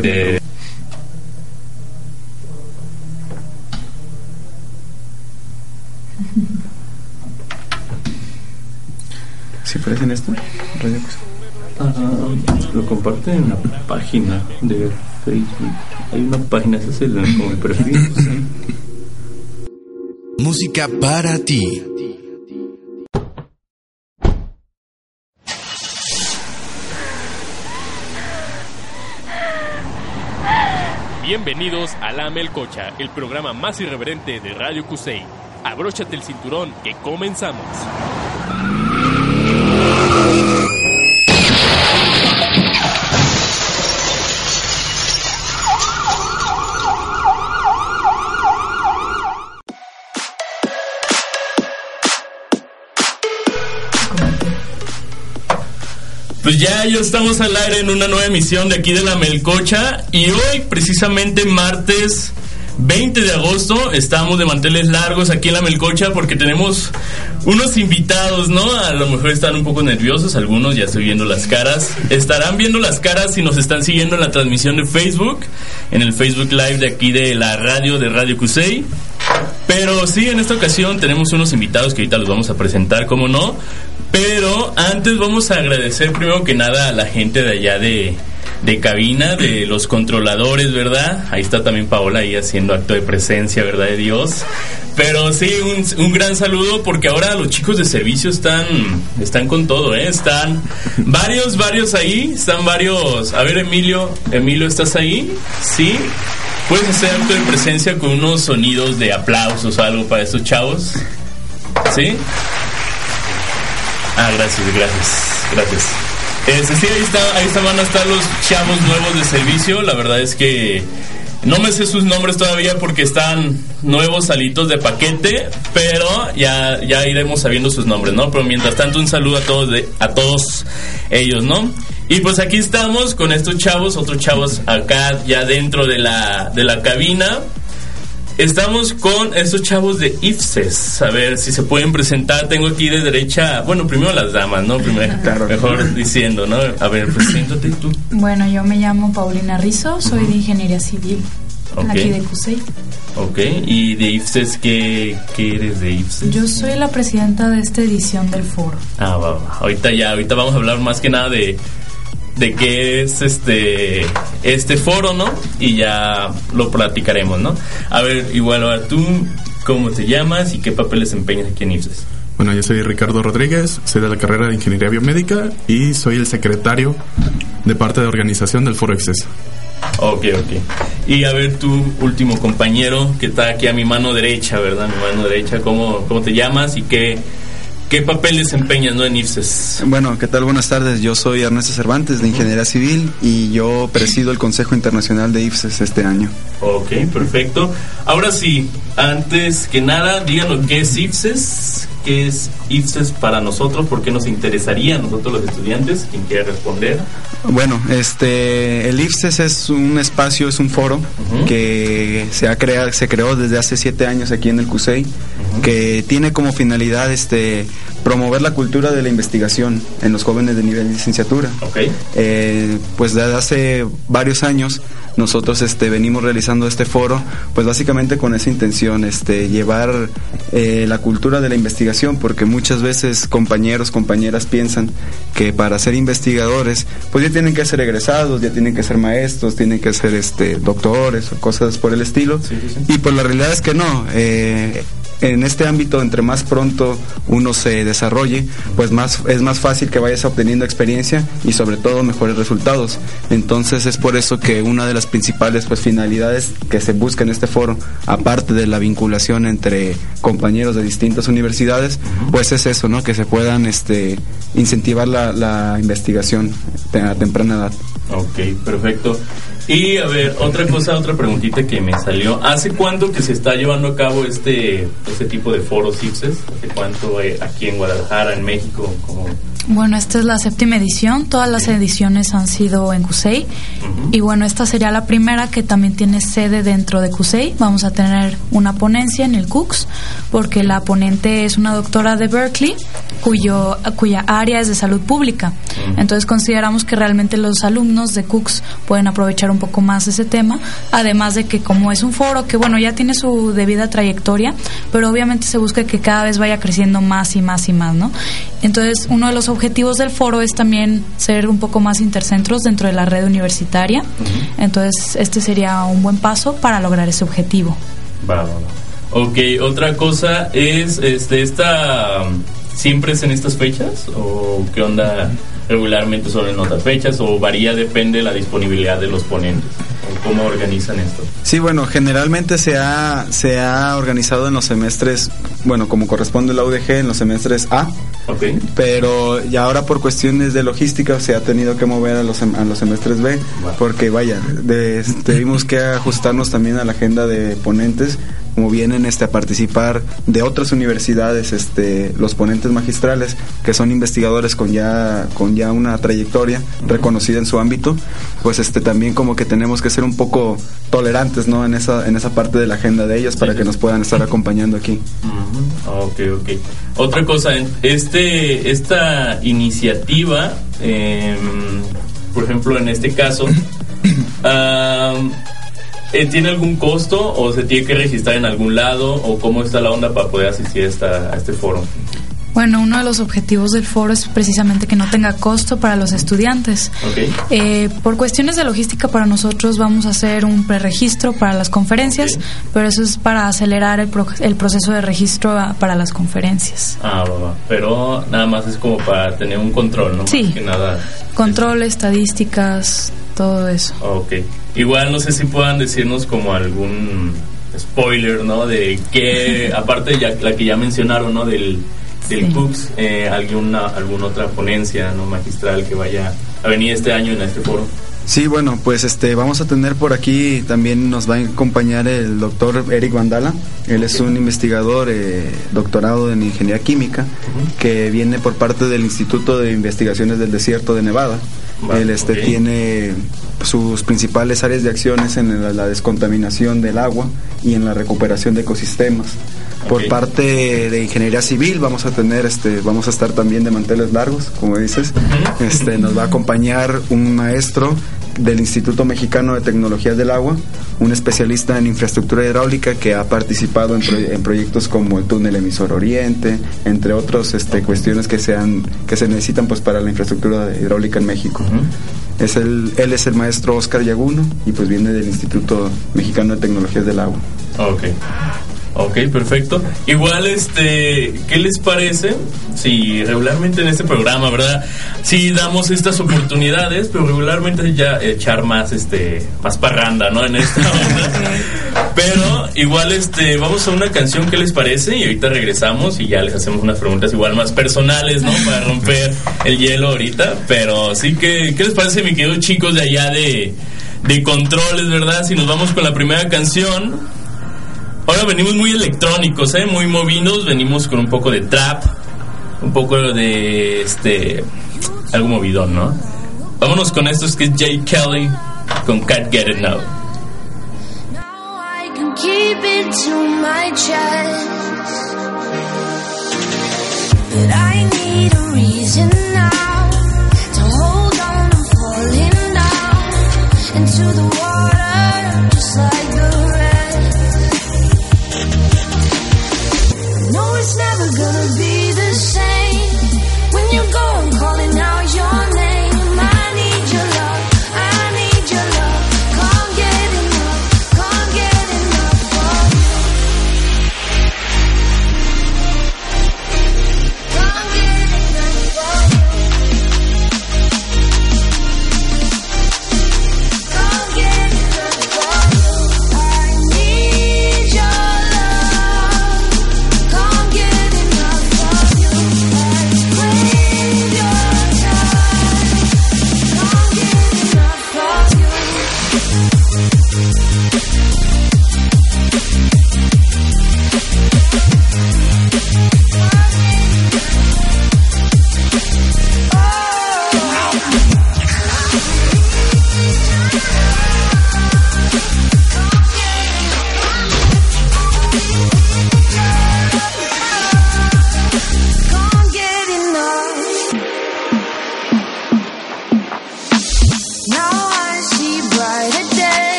de ¿Sí aparece en esto? Radio Ah, lo comparten en la página de Facebook. Hay una página, ese es el, como el perfil. Música para ti. Bienvenidos a La Melcocha, el programa más irreverente de Radio Cusey. Abróchate el cinturón que comenzamos. Pues ya, ya estamos al aire en una nueva emisión de aquí de La Melcocha. Y hoy, precisamente martes 20 de agosto, estamos de manteles largos aquí en La Melcocha porque tenemos unos invitados, ¿no? A lo mejor están un poco nerviosos, algunos ya estoy viendo las caras. Estarán viendo las caras si nos están siguiendo en la transmisión de Facebook, en el Facebook Live de aquí de la radio de Radio Cusey. Pero sí, en esta ocasión tenemos unos invitados que ahorita los vamos a presentar, como no. Pero antes vamos a agradecer primero que nada a la gente de allá de, de cabina, de los controladores, ¿verdad? Ahí está también Paola ahí haciendo acto de presencia, ¿verdad? De Dios. Pero sí, un, un gran saludo porque ahora los chicos de servicio están, están con todo, ¿eh? Están varios, varios ahí, están varios. A ver, Emilio, Emilio, ¿estás ahí? Sí. ¿Puedes hacer acto de presencia con unos sonidos de aplausos o algo para estos chavos? ¿Sí? Ah, gracias, gracias, gracias. Este, sí, ahí, está, ahí van a estar los chavos nuevos de servicio. La verdad es que no me sé sus nombres todavía porque están nuevos salitos de paquete, pero ya, ya iremos sabiendo sus nombres, ¿no? Pero mientras tanto, un saludo a todos, a todos ellos, ¿no? Y pues aquí estamos con estos chavos, otros chavos acá ya dentro de la, de la cabina. Estamos con estos chavos de IFSES. A ver si se pueden presentar. Tengo aquí de derecha, bueno, primero las damas, ¿no? Primero, Claro. mejor diciendo, ¿no? A ver, preséntate tú. Bueno, yo me llamo Paulina Rizzo, soy de Ingeniería Civil, Ok. aquí de CUSEI. Ok, ¿y de IFSES qué, qué eres de IFSES? Yo soy la presidenta de esta edición del foro. Ah, va, va. Ahorita ya, ahorita vamos a hablar más que nada de, de qué es este, este foro, ¿no? Y ya lo platicaremos, ¿no? A ver, igual, ahora tú, ¿cómo te llamas y qué papel desempeñas aquí en IFSES? Bueno, yo soy Ricardo Rodríguez, soy de la carrera de Ingeniería Biomédica y soy el secretario de parte de organización del Foro IFSES. Ok, ok. Y a ver, tu último compañero que está aquí a mi mano derecha, ¿verdad? Mi mano derecha, ¿cómo, cómo te llamas y qué, qué papel desempeñas, ¿no? En IFSES. Bueno, ¿qué tal? Buenas tardes. Yo soy Ernesto Cervantes de Ingeniería Civil y yo presido el Consejo Internacional de IFSES este año. Ok, perfecto. Ahora sí, antes que nada, díganos qué es IFSES, qué es IFSES para nosotros, por qué nos interesaría a nosotros los estudiantes, quien quiera responder. Bueno, este, el IFSES es un espacio, es un foro Ujú. que se ha creado, se creó desde hace siete años aquí en el CUSEI, que tiene como finalidad, este, promover la cultura de la investigación en los jóvenes de nivel de licenciatura. Ok. Eh, pues desde hace varios años nosotros este venimos realizando este foro pues básicamente con esa intención este llevar eh, la cultura de la investigación porque muchas veces compañeros compañeras piensan que para ser investigadores pues ya tienen que ser egresados ya tienen que ser maestros tienen que ser este doctores o cosas por el estilo Sí, sí, sí. y pues la realidad es que no eh, en este ámbito, entre más pronto uno se desarrolle, pues más es más fácil que vayas obteniendo experiencia y sobre todo mejores resultados. Entonces es por eso que una de las principales pues finalidades que se busca en este foro, aparte de la vinculación entre compañeros de distintas universidades, pues es eso, ¿no? Que se puedan este incentivar la, la investigación a temprana edad. Ok, perfecto. Y a ver, otra cosa, otra preguntita que me salió. ¿Hace cuánto que se está llevando a cabo este, este tipo de foros IPSES? ¿Hace cuánto eh, aquí en Guadalajara, en México? Como... Bueno, esta es la séptima edición. Todas las ediciones han sido en CUSEI. Y bueno, esta sería la primera que también tiene sede dentro de CUSEI. Vamos a tener una ponencia en el CUCS, porque la ponente es una doctora de Berkeley, cuyo, cuya área es de salud pública. Entonces consideramos que realmente los alumnos de CUCS pueden aprovechar un poco más ese tema. Además de que como es un foro que, bueno, ya tiene su debida trayectoria, pero obviamente se busca que cada vez vaya creciendo más y más y más, ¿no? Entonces, uno de los objetivos del foro es también ser un poco más intercentros dentro de la red universitaria. Entonces, este sería un buen paso para lograr ese objetivo. Va, va, va. Ok, otra cosa es, este, esta, ¿siempre es en estas fechas? ¿O qué onda regularmente son en otras fechas? ¿O varía, depende de la disponibilidad de los ponentes? ¿O cómo organizan esto? Sí, bueno, generalmente se ha, se ha organizado en los semestres, bueno, como corresponde la UDG, en los semestres A, Ok. pero ya ahora por cuestiones de logística se ha tenido que mover a los, a los semestres B, porque vaya, de- tuvimos que ajustarnos también a la agenda de ponentes, como vienen este, a participar de otras universidades, este, los ponentes magistrales, que son investigadores con ya, con ya una trayectoria reconocida en su ámbito, pues este, también como que tenemos que ser un poco tolerantes, ¿no? En esa, en esa parte de la agenda de ellos para que nos puedan estar acompañando aquí. Ok, ok. Otra cosa, este, esta iniciativa, em, por ejemplo, en este caso, eh, ¿tiene algún costo o se tiene que registrar en algún lado o cómo está la onda para poder asistir a, esta- a este foro? Bueno, uno de los objetivos del foro es precisamente que no tenga costo para los estudiantes. Ok. Eh, por cuestiones de logística para nosotros vamos a hacer un preregistro para las conferencias, pero eso es para acelerar el, pro- el proceso de registro a- para las conferencias. Ah, va, va. Pero nada más es como para tener un control, ¿no? Sí. Más que nada. Control, estadísticas, todo eso. Ok. Igual no sé si puedan decirnos como algún spoiler, ¿no? De que, aparte de ya, la que ya mencionaron, ¿no? Del, del Sí. Eh, alguna, alguna otra ponencia, ¿no? Magistral que vaya a venir este año en este foro. Sí, bueno, pues este vamos a tener por aquí también nos va a acompañar el doctor Eric Vandala. Él es un investigador eh, doctorado en ingeniería química que viene por parte del Instituto de Investigaciones del Desierto de Nevada. Vale, Él este tiene sus principales áreas de acciones en la, la descontaminación del agua y en la recuperación de ecosistemas. Por parte de ingeniería civil vamos a tener este vamos a estar también de manteles largos, como dices. Este nos va a acompañar un maestro del Instituto Mexicano de Tecnologías del Agua, un especialista en infraestructura hidráulica que ha participado en, proye- en proyectos como el túnel emisor Oriente, entre otros este, cuestiones que sean que se necesitan pues para la infraestructura hidráulica en México. Es el, él es el maestro Oscar Yaguno y pues viene del Instituto Mexicano de Tecnologías del Agua. Ok. Ok, perfecto. Igual, este, ¿qué les parece? Si regularmente en este programa, ¿verdad? Sí damos estas oportunidades, pero regularmente ya echar más, este, más parranda, ¿no? En esta onda. Pero igual, este, vamos a una canción, ¿qué les parece? Y ahorita regresamos y ya les hacemos unas preguntas igual más personales, ¿no? Para romper el hielo ahorita. Pero sí que, ¿qué les parece, mi querido chicos de allá de, de controles, ¿verdad? Si nos vamos con la primera canción. Ahora venimos muy electrónicos, ¿eh? Muy movidos, venimos con un poco de trap, un poco de este algo movidón, ¿no? Vámonos con estos que es Jay Kelly con Can't Get It Now. Now I can keep it to my chest. But I need a reason now to hold on. I'm falling down into the water, just like the it's never gonna be the same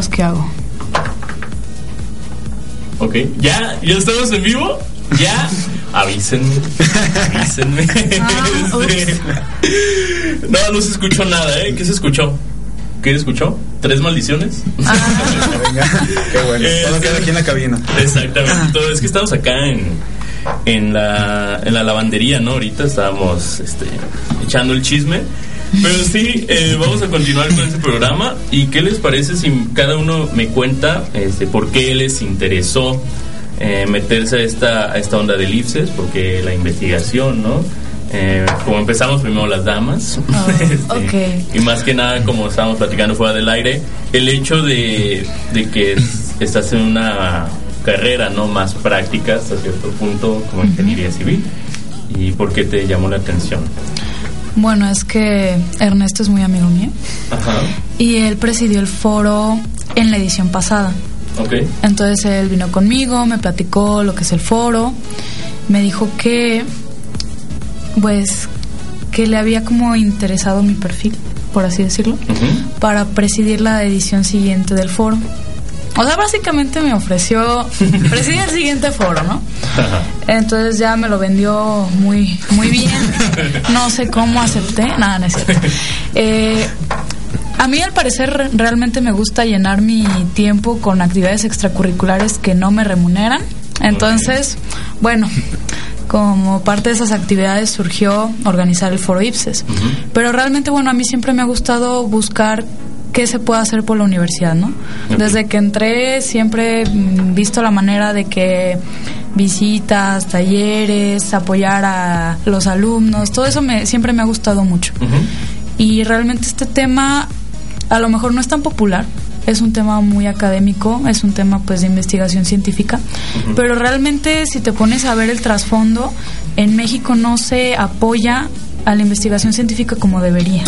cosas que hago. Ok, ya, ya estamos en vivo. Ya, avísenme. Avísenme. Ah, no, no se escuchó nada, ¿eh? ¿Qué se escuchó? ¿Qué se escuchó? ¿Tres maldiciones? Ah. Venga, qué bueno. Eh, Todo queda aquí en la cabina. Exactamente. Todo es que estamos acá en, en, la, en la lavandería, ¿no? Ahorita estábamos este, echando el chisme. Pero sí, eh, vamos a continuar con este programa. ¿Y qué les parece si cada uno me cuenta este, por qué les interesó eh, meterse a esta, a esta onda del IPSES? Porque la investigación, ¿no? Eh, como empezamos primero las damas. Ah, Este, y más que nada, como estábamos platicando fuera del aire, el hecho de, de que es- estás en una carrera no más práctica hasta cierto punto como ingeniería civil. ¿Y por qué te llamó la atención? Bueno, es que Ernesto es muy amigo mío Ajá. y él presidió el foro en la edición pasada. Ok. Entonces él vino conmigo, me platicó lo que es el foro, me dijo que, pues, que le había como interesado mi perfil, por así decirlo, para presidir la edición siguiente del foro. O sea, básicamente me ofreció presidir el siguiente foro, ¿no? Entonces ya me lo vendió muy, muy bien. No sé cómo acepté. Nada, no es cierto. Eh, a mí al parecer realmente me gusta llenar mi tiempo con actividades extracurriculares que no me remuneran. Entonces, bueno, como parte de esas actividades surgió organizar el foro IPSES. Pero realmente, bueno, a mí siempre me ha gustado buscar qué se puede hacer por la universidad, ¿no? Ok. Desde que entré siempre he mm, visto la manera de que visitas, talleres, apoyar a los alumnos, todo eso me, siempre me ha gustado mucho. Ujú. Y realmente este tema a lo mejor no es tan popular, es un tema muy académico, es un tema pues de investigación científica, pero realmente si te pones a ver el trasfondo, en México no se apoya a la investigación científica como debería.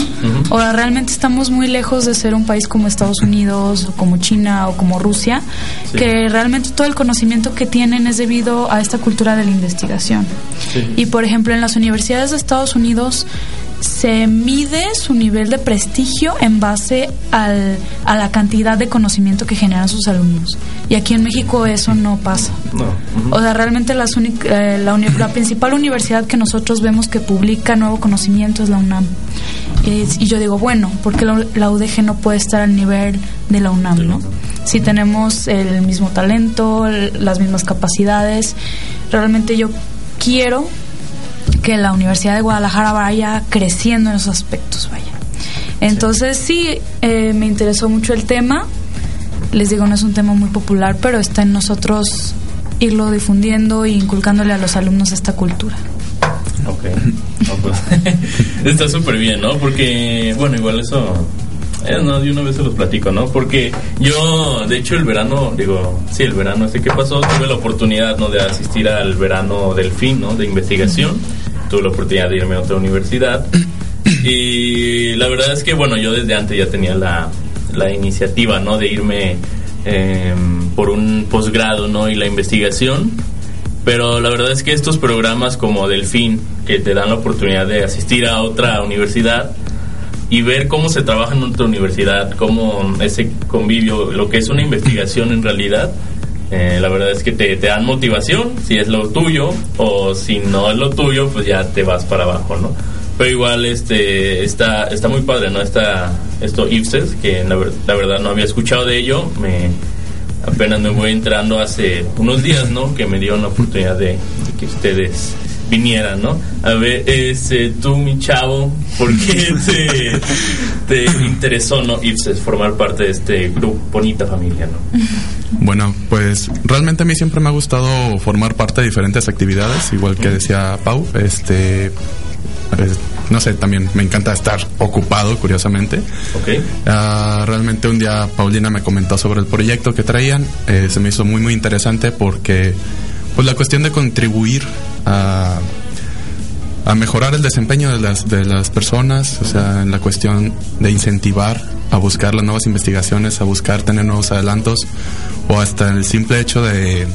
Ahora, realmente estamos muy lejos de ser un país como Estados Unidos, o como China o como Rusia, Sí. que realmente todo el conocimiento que tienen es debido a esta cultura de la investigación. Sí. Y por ejemplo, en las universidades de Estados Unidos se mide su nivel de prestigio en base al, a la cantidad de conocimiento que generan sus alumnos. Y aquí en México eso no pasa. No. O sea, realmente las eh, la, la principal universidad que nosotros vemos que publica nuevo conocimiento es la UNAM. Y, y yo digo, bueno, porque la, la UDG no puede estar al nivel de la UNAM, no? Si tenemos el mismo talento, el- las mismas capacidades, realmente yo quiero que la Universidad de Guadalajara vaya creciendo en esos aspectos, vaya. Entonces sí, eh, me interesó mucho el tema. Les digo, no es un tema muy popular, pero está en nosotros irlo difundiendo e inculcándole a los alumnos esta cultura. Ok. Pues, está súper bien, ¿no? Porque, bueno, igual eso. eh, no, de una vez se los platico, ¿no? Porque yo, de hecho, el verano, digo, sí, el verano este que pasó, tuve la oportunidad, ¿no? De asistir al verano del fin, ¿no? De investigación. Tuve la oportunidad de irme a otra universidad. Y la verdad es que, bueno, yo desde antes ya tenía la, la iniciativa, ¿no? De irme eh, por un posgrado, ¿no? Y la investigación. Pero la verdad es que estos programas como Delfín, que te dan la oportunidad de asistir a otra universidad y ver cómo se trabaja en otra universidad, cómo ese convivio, lo que es una investigación en realidad, eh, la verdad es que te, te dan motivación, si es lo tuyo, o si no es lo tuyo, pues ya te vas para abajo, ¿no? Pero igual este está está muy padre, ¿no? Está esto IPSES, que la, la verdad no había escuchado de ello, me apenas me voy entrando hace unos días, ¿no? Que me dieron la oportunidad de, de que ustedes vinieran, ¿no? A ver, este, tú, mi chavo, ¿por qué te, te interesó, ¿no? IPSES, formar parte de este grupo, bonita familia, ¿no? Bueno, pues realmente a mí siempre me ha gustado formar parte de diferentes actividades, igual que decía Pau, este pues, no sé, también me encanta estar ocupado, curiosamente. ¿Ok? Ah, realmente un día Paulina me comentó sobre el proyecto que traían, eh, se me hizo muy muy interesante porque pues la cuestión de contribuir a, a mejorar el desempeño de las, de las personas, o sea, en la cuestión de incentivar a buscar las nuevas investigaciones, a buscar tener nuevos adelantos o hasta el simple hecho de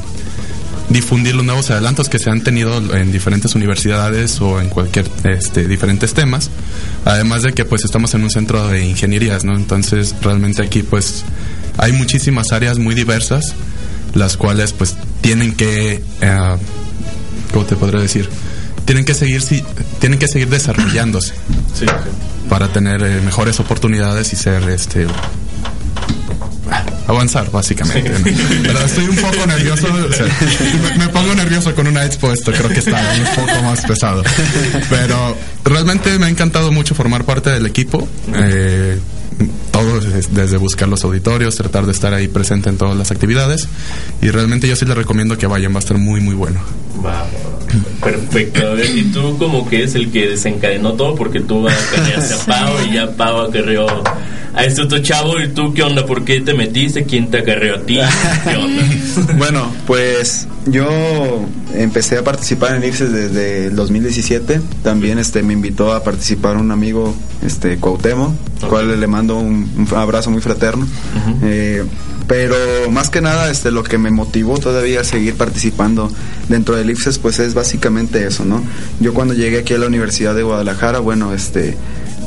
difundir los nuevos adelantos que se han tenido en diferentes universidades o en cualquier este diferentes temas además de que pues estamos en un centro de ingenierías no entonces realmente aquí pues hay muchísimas áreas muy diversas las cuales pues tienen que eh, cómo te podré decir tienen que seguir si tienen que seguir desarrollándose Sí, para tener eh, mejores oportunidades y ser este avanzar básicamente ¿no? pero estoy un poco nervioso o sea, me, me pongo nervioso con una expo esto creo que está un poco más pesado. Pero realmente me ha encantado mucho formar parte del equipo eh, todo es- desde buscar los auditorios tratar de estar ahí presente en todas las actividades. Y realmente yo sí les recomiendo que vayan va a estar muy muy bueno. Va, perfecto. A ver, y tú como que es el que desencadenó todo porque tú acarreaste a Pau y ya Pau acarreó a este otro chavo y tú qué onda, ¿por qué te metiste? ¿Quién te acarreó a ti? ¿Qué onda? Bueno, pues yo empecé a participar en IFSES desde el 2017. También este me invitó a participar un amigo, este Cuauhtémoc, cual le mando un, un abrazo muy fraterno. Eh, pero más que nada, este lo que me motivó todavía a seguir participando dentro del IFSES, pues es básicamente eso, ¿no? Yo cuando llegué aquí a la Universidad de Guadalajara, bueno, este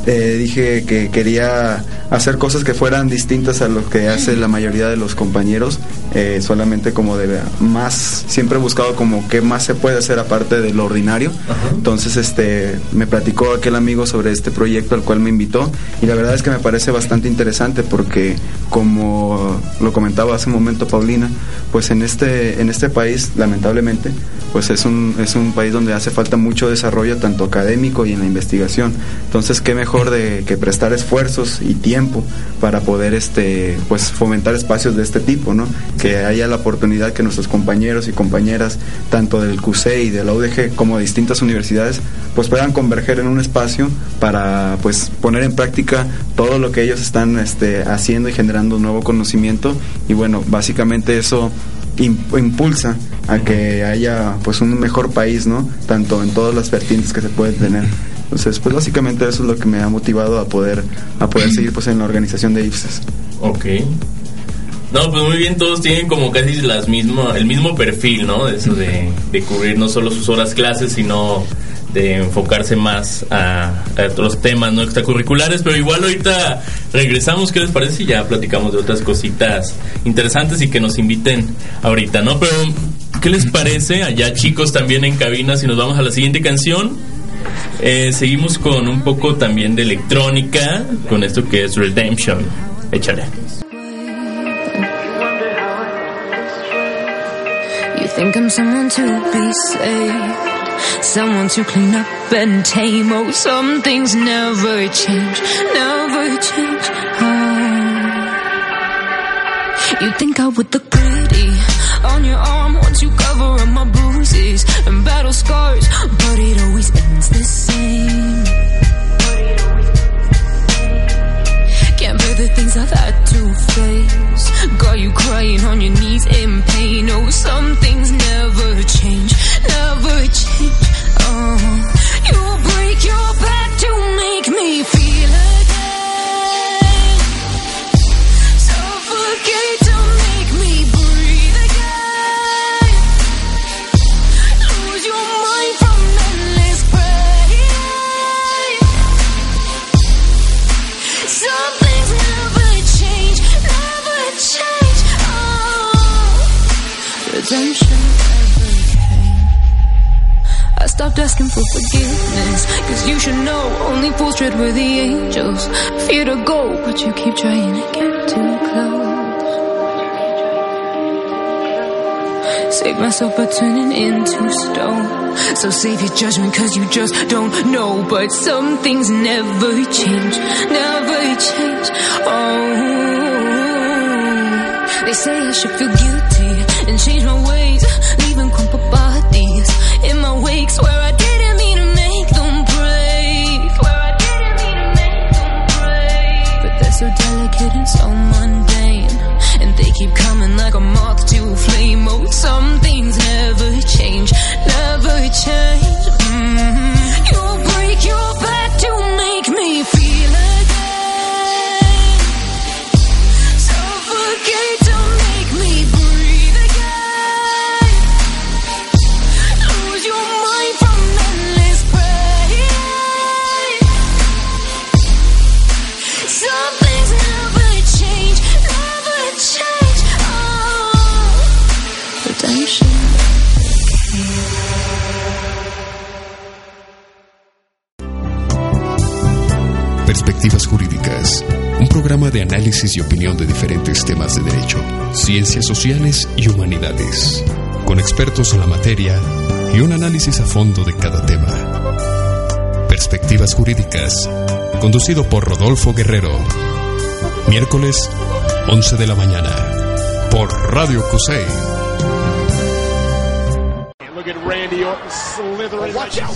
eh, dije que quería hacer cosas que fueran distintas a lo que hace la mayoría de los compañeros, eh, solamente como de más, siempre he buscado como qué más se puede hacer aparte de lo ordinario. Entonces, este, me platicó aquel amigo sobre este proyecto al cual me invitó y la verdad es que me parece bastante interesante porque como lo comentaba hace un momento Paulina, pues en este, en este país, lamentablemente, pues es un, es un país donde hace falta mucho desarrollo tanto académico y en la investigación. Entonces, qué mejor de que prestar esfuerzos y tiempo para poder este pues fomentar espacios de este tipo, ¿no? Que haya la oportunidad que nuestros compañeros y compañeras tanto del QC y de la UDG como de distintas universidades pues puedan converger en un espacio para pues poner en práctica todo lo que ellos están este haciendo y generando un nuevo conocimiento y bueno, básicamente eso im- impulsa a que haya pues un mejor país, ¿no? Tanto en todas las vertientes que se pueden tener. Entonces, pues básicamente eso es lo que me ha motivado a poder a poder seguir pues en la organización de IFSES. Ok. No, pues muy bien, todos tienen como casi las mismo, el mismo perfil, ¿no? De eso de cubrir no solo sus horas clases, sino de enfocarse más a, a otros temas no extracurriculares, pero igual ahorita regresamos, ¿qué les parece? Y ya platicamos de otras cositas interesantes y que nos inviten ahorita, ¿no? Pero, ¿qué les parece allá chicos también en cabina si nos vamos a la siguiente canción? Eh, seguimos con un poco también de electrónica, con esto que es Redemption. Échale. You think I'm someone to be saved, someone to clean up and tame. Oh, some things never change, never change. Oh. You think I would look pretty on your arm once you cover up my bruises and battle scars, but it always ends the same. Can't bear the things I've had to face. Got you crying on your knees in pain. Oh, some things never change, never change. Oh, you break your back to make me feel redemption ever came. I stopped asking for forgiveness, cause you should know only fools tread where the angels fear to go, but you keep trying to get too close. Save myself by turning into stone. So save your judgment cause you just don't know. But some things never change, never change. Oh, they say I should feel guilty change my ways. Leaving crumpled bodies in my wake. Swear I didn't mean to make them break. Swear I didn't mean to make them break. But they're so delicate and so mundane. And they keep coming like a moth to a flame. Oh, some things never change, never change. Análisis y opinión de diferentes temas de derecho, ciencias sociales y humanidades, con expertos en la materia y un análisis a fondo de cada tema. Perspectivas Jurídicas, conducido por Rodolfo Guerrero. Miércoles, 11 de la mañana, por Radio Cusey.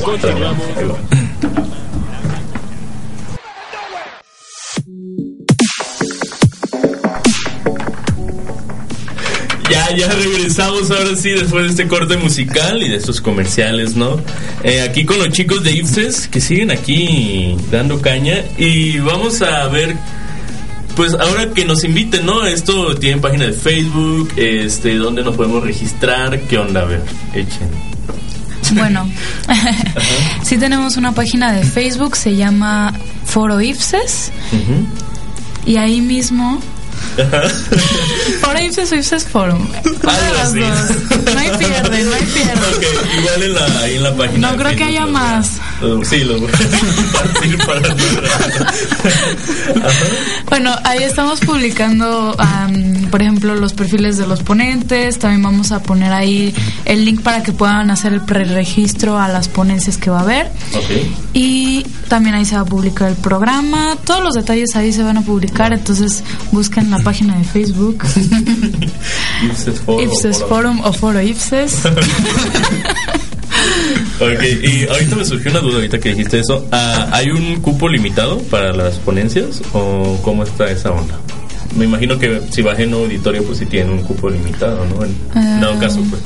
Continuamos. Ya, regresamos ahora sí después de este corte musical y de estos comerciales, ¿no? Eh, aquí con los chicos de IPSES que siguen aquí dando caña y vamos a ver, pues ahora que nos inviten, ¿no? Esto tiene página de Facebook, este, donde nos podemos registrar, ¿qué onda? A ver, echen. Bueno, sí tenemos una página de Facebook, se llama Foro Ipses, y ahí mismo... Foro Ipses o Ipses Forum. Algo las así. dos. No hay pierde, no hay pierde. Ok, igual en la, en la página. No creo que haya más. Sí, los voy a compartir para Bueno, ahí estamos publicando, por ejemplo, los perfiles de los ponentes. También vamos a poner ahí el link para que puedan hacer el preregistro a las ponencias que va a haber. Y también ahí se va a publicar el programa. Todos los detalles ahí se van a publicar. Entonces busquen la página de Facebook. Ipses Forum, Ipses Forum. Forum o Foro Ipses. Ok, y ahorita me surgió una duda ahorita que dijiste eso. Ah, ¿Hay un cupo limitado para las ponencias o cómo está esa onda? Me imagino que si bajé en un auditorio pues sí tienen un cupo limitado, ¿no? En Ah. dado caso pues.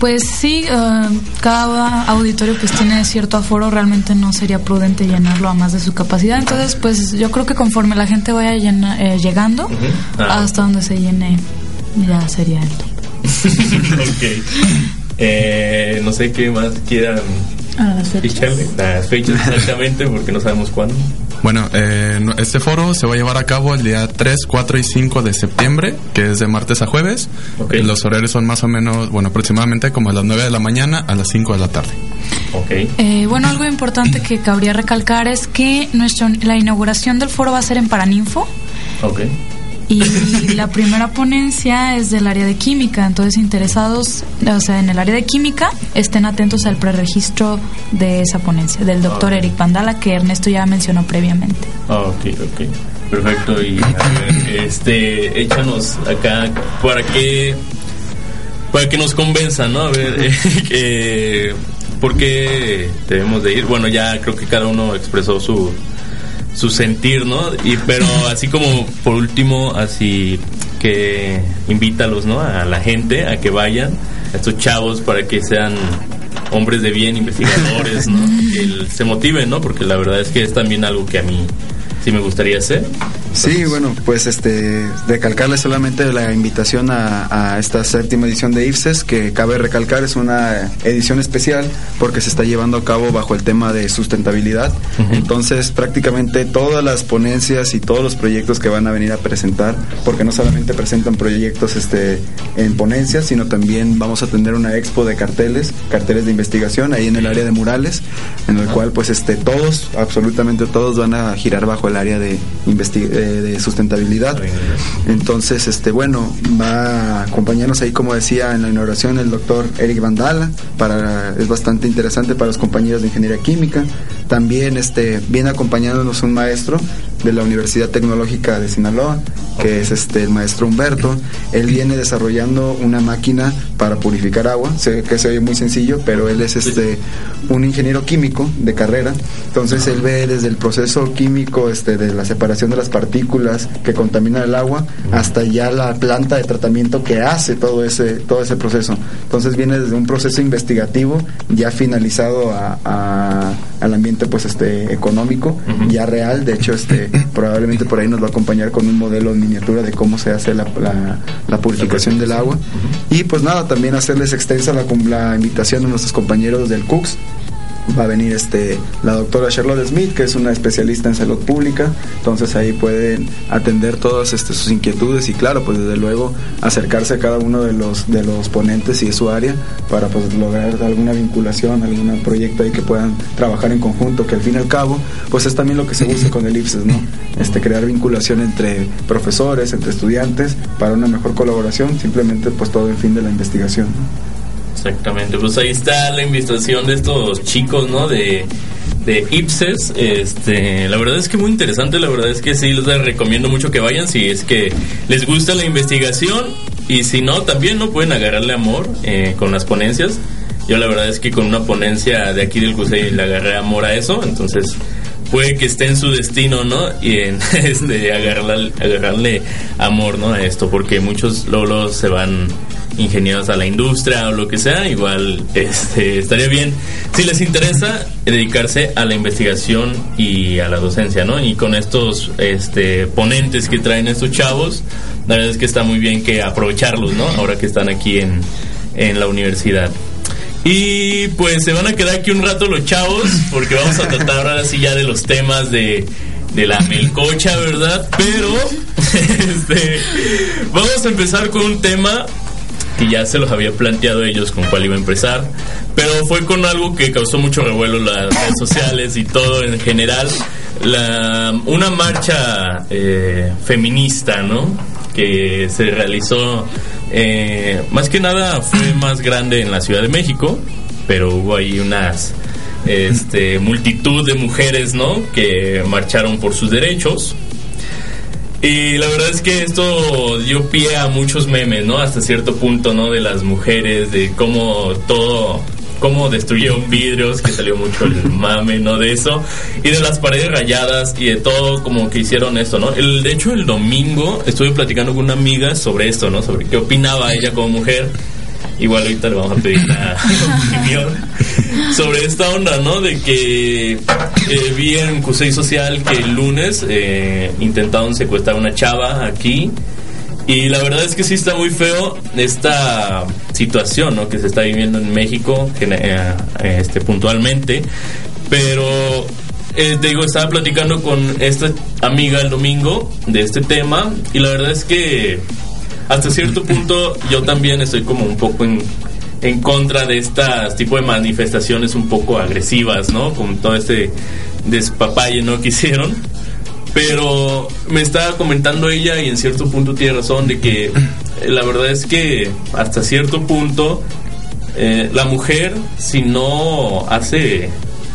Pues sí, eh, cada auditorio pues tiene cierto aforo, realmente no sería prudente llenarlo a más de su capacidad, entonces pues yo creo que conforme la gente vaya llena- eh, llegando, Ah. hasta donde se llene ya sería el top. ok. Eh, no sé qué más quieran A las fechas. Las fechas exactamente porque no sabemos cuándo. Bueno, eh, este foro se va a llevar a cabo el día 3, 4 y 5 de septiembre, que es de martes a jueves. Los horarios son más o menos, bueno, aproximadamente como a las 9 de la mañana a las 5 de la tarde. Ok. Eh, bueno, algo importante que cabría recalcar es que nuestro, la inauguración del foro va a ser en Paraninfo Ok. Y la primera ponencia es del área de química, entonces interesados, o sea, en el área de química, estén atentos al preregistro de esa ponencia, del doctor. Eric Pandala, que Ernesto ya mencionó previamente. Ah, ok, ok. Perfecto. Y a ver, este, échanos acá para que para que nos convenzan, ¿no? A ver, eh, eh, ¿por qué debemos de ir? Bueno, ya creo que cada uno expresó su su sentir, ¿no? Y pero así como por último, así que invítalos, ¿no? A la gente a que vayan, a estos chavos para que sean hombres de bien, investigadores, ¿no? Que se motiven, ¿no? Porque la verdad es que es también algo que a mí sí me gustaría hacer. Sí, bueno, pues este, recalcarle solamente la invitación a, a esta séptima edición de IFSES, que cabe recalcar es una edición especial porque se está llevando a cabo bajo el tema de sustentabilidad. Entonces, prácticamente todas las ponencias y todos los proyectos que van a venir a presentar, porque no solamente presentan proyectos este, en ponencias, sino también vamos a tener una expo de carteles, carteles de investigación ahí en el área de murales, en el cual pues este, todos, absolutamente todos van a girar bajo el área de, investi- de sustentabilidad. Entonces, este, bueno, va a acompañarnos ahí, como decía, en la inauguración el doctor Eric Vandala, para, es bastante interesante para los compañeros de ingeniería química. También este, viene acompañándonos un maestro de la Universidad Tecnológica de Sinaloa, que es este el maestro Humberto. Él viene desarrollando una máquina para purificar agua, sé que se oye muy sencillo, pero él es este un ingeniero químico de carrera. Entonces él ve desde el proceso químico este de la separación de las partículas que contaminan el agua hasta ya la planta de tratamiento que hace todo ese todo ese proceso. Entonces viene desde un proceso investigativo ya finalizado a- a- al ambiente pues este económico ya real. De hecho este probablemente por ahí nos va a acompañar con un modelo en miniatura de cómo se hace la, la- la purificación del agua. Y pues nada, también hacerles extensa la, la invitación a nuestros compañeros del CUCS. Va a venir este la doctora Charlotte Smith, que es una especialista en salud pública, entonces ahí pueden atender todas este, sus inquietudes y claro, pues desde luego acercarse a cada uno de los de los ponentes y de su área para pues lograr alguna vinculación, algún proyecto ahí que puedan trabajar en conjunto, que al fin y al cabo, pues es también lo que se busca con el IPSES, ¿no? Este crear vinculación entre profesores, entre estudiantes para una mejor colaboración, simplemente pues todo en fin de la investigación. Exactamente, pues ahí está la invitación de estos chicos, ¿no? De, de IPSES. Este, la verdad es que muy interesante, la verdad es que sí, les recomiendo mucho que vayan si es que les gusta la investigación y si no, también no pueden agarrarle amor eh, con las ponencias. Yo la verdad es que con una ponencia de aquí del CUSEI le agarré amor a eso, entonces puede que esté en su destino, ¿no? Y en este agarrarle, agarrarle amor, ¿no? A esto, porque muchos luego se van ingeniados a la industria o lo que sea, igual este, estaría bien si les interesa dedicarse a la investigación y a la docencia, ¿no? Y con estos este, ponentes que traen estos chavos, la verdad es que está muy bien que aprovecharlos, ¿no? Ahora que están aquí en, en la universidad. Y pues se van a quedar aquí un rato los chavos, porque vamos a tratar ahora sí ya de los temas de, de la melcocha, ¿verdad? Pero este, vamos a empezar con un tema que ya se los había planteado ellos con cuál iba a empezar, pero fue con algo que causó mucho revuelo las redes sociales y todo en general, la, una marcha eh, feminista, ¿no? Que se realizó, eh, más que nada fue más grande en la Ciudad de México, pero hubo ahí unas este, multitud de mujeres, ¿no? Que marcharon por sus derechos. Y la verdad es que esto dio pie a muchos memes, ¿no? Hasta cierto punto, ¿no? De las mujeres, de cómo todo, cómo destruyeron vidrios, que salió mucho el mame, ¿no? De eso. Y de las paredes rayadas y de todo como que hicieron esto, ¿no? El, de hecho, el domingo estuve platicando con una amiga sobre esto, ¿no? Sobre qué opinaba ella como mujer. Igual ahorita le vamos a pedir la opinión sobre esta onda, ¿no? De que eh, vi en Cusey Social que el lunes eh, intentaron secuestrar a una chava aquí. Y la verdad es que sí está muy feo esta situación, ¿no? Que se está viviendo en México que, eh, este, puntualmente. Pero eh, digo, estaba platicando con esta amiga el domingo de este tema y la verdad es que hasta cierto punto yo también estoy como un poco en, en contra de estas tipo de manifestaciones un poco agresivas, ¿no? Con todo este despapalle, ¿no? Que hicieron. Pero me estaba comentando ella y en cierto punto tiene razón de que eh, la verdad es que hasta cierto punto eh, la mujer si no hace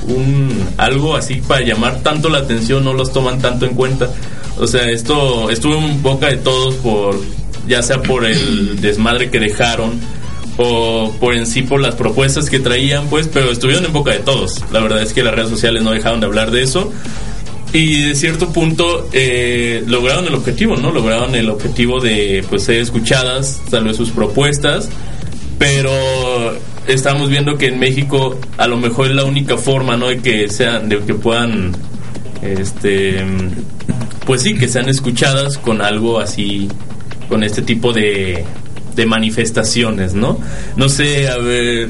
un algo así para llamar tanto la atención no los toman tanto en cuenta. O sea, esto estuvo en boca de todos por ya sea por el desmadre que dejaron o por en sí por las propuestas que traían, pues, pero estuvieron en boca de todos. La verdad es que las redes sociales no dejaron de hablar de eso. Y de cierto punto eh, lograron el objetivo, ¿no? Lograron el objetivo de pues ser escuchadas, tal vez sus propuestas, pero estamos viendo que en México a lo mejor es la única forma, ¿no? De que sean, de que puedan este pues sí, que sean escuchadas con algo así, con este tipo de, de manifestaciones, ¿no? No sé, a ver,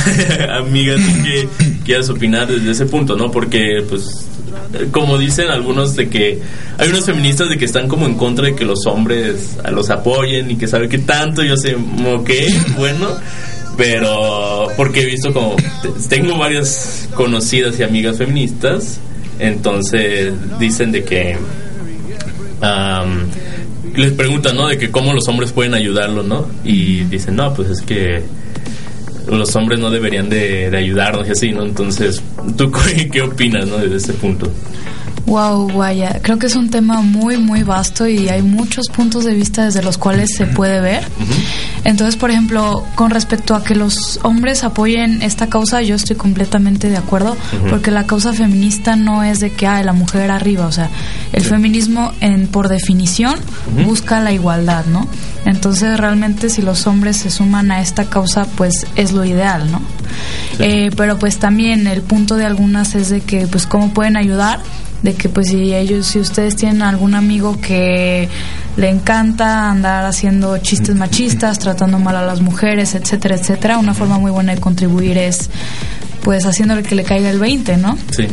amiga, ¿tú qué quieres opinar desde ese punto, no? Porque, pues, como dicen algunos de que hay unos feministas de que están como en contra de que los hombres los apoyen y que sabe que tanto yo sé ok bueno pero porque he visto como tengo varias conocidas y amigas feministas entonces dicen de que am, les preguntan no de que cómo los hombres pueden ayudarlo no y dicen no pues es que los hombres no deberían de, de ayudarnos y así no entonces tú qué, opinas no desde ese punto Wow, vaya, creo que es un tema muy, muy vasto y hay muchos puntos de vista desde los cuales se puede ver. Entonces, por ejemplo, con respecto a que los hombres apoyen esta causa, yo estoy completamente de acuerdo, porque la causa feminista no es de que ah, la mujer arriba, o sea, el feminismo en por definición busca la igualdad, ¿no? Entonces, realmente si los hombres se suman a esta causa, pues es lo ideal, ¿no? Eh, pero pues también el punto de algunas es de que pues cómo pueden ayudar de que pues si ellos si ustedes tienen algún amigo que le encanta andar haciendo chistes machistas tratando mal a las mujeres etcétera etcétera una forma muy buena de contribuir es pues haciéndole que le caiga el 20 no sí.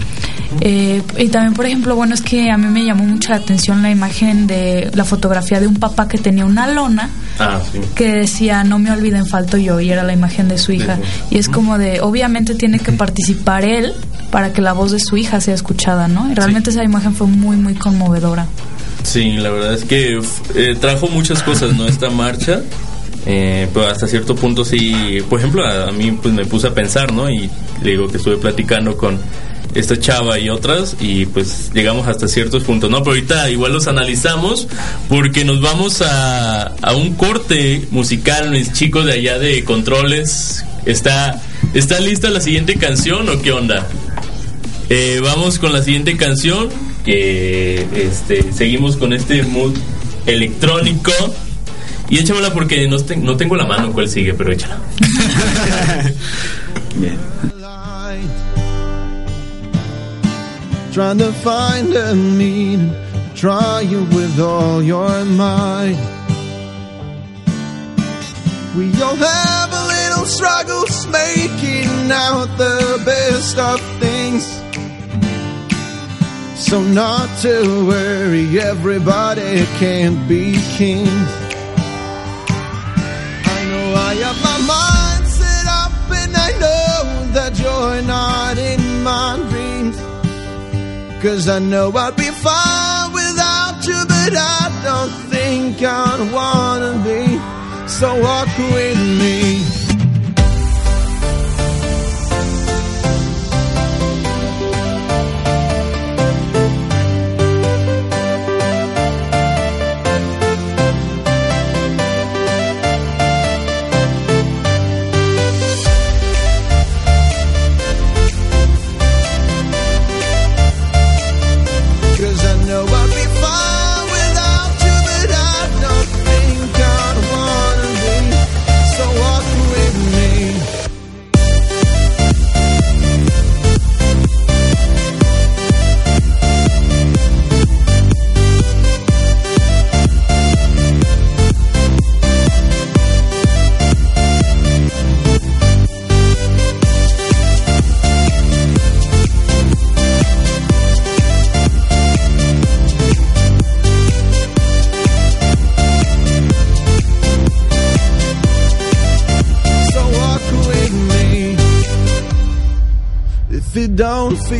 Eh, y también, por ejemplo, bueno, es que a mí me llamó mucho la atención la imagen de la fotografía de un papá que tenía una lona ah sí. que decía no me olviden falto yo y era la imagen de su hija. Y es como de obviamente tiene que participar él para que la voz de su hija sea escuchada no y realmente esa imagen fue muy muy conmovedora. Sí, la verdad es que eh, trajo muchas cosas, ¿no? Esta marcha. Eh, pero hasta cierto punto sí, por ejemplo, a, a mí pues me puse a pensar, ¿no? Y le digo que estuve platicando con esta chava y otras y pues llegamos hasta ciertos puntos, ¿no? Pero ahorita igual los analizamos porque nos vamos a, a un corte musical, mis chicos de allá de controles. ¿Está, ¿Está lista la siguiente canción o qué onda? Eh, vamos con la siguiente canción que este, seguimos con este mood electrónico y échamela porque no, te- no tengo la mano cuál sigue, pero échala. Bien. Trying to find a meaning, trying with all your might. We all have a little struggles making out the best of things. So not to worry, everybody can't be kings. I have my mind set up and I know that you're not in my dreams. Cause I know I'd be fine without you, but I don't think I'd wanna be. So walk with me.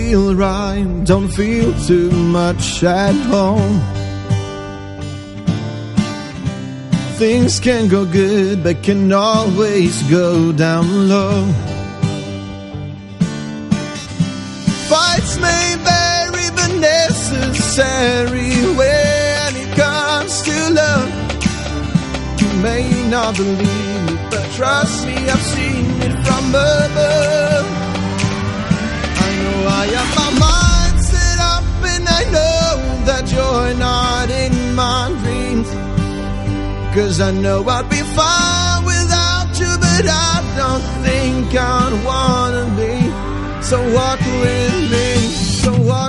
Feel right, don't feel too much at home. Things can go good, but can always go down low. Fights may vary, but necessary when it comes to love. You may not believe me, but trust me, I've seen it from above. I have my mind set up, and I know that you're not in my dreams. Cause I know I'd be fine without you, but I don't think I'd wanna be. So walk with me, so walk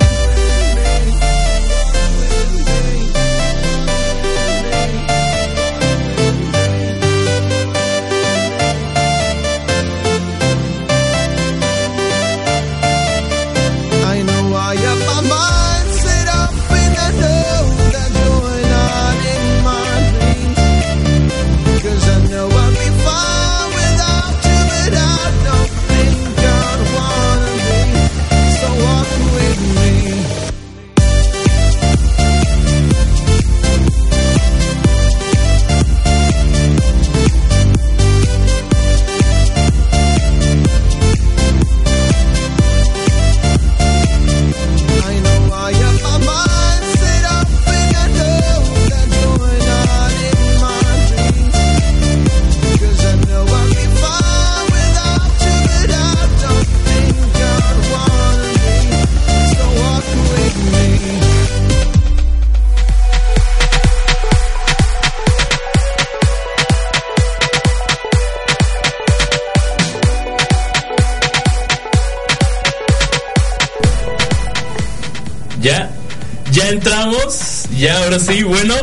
Ya, ahora sí, bueno,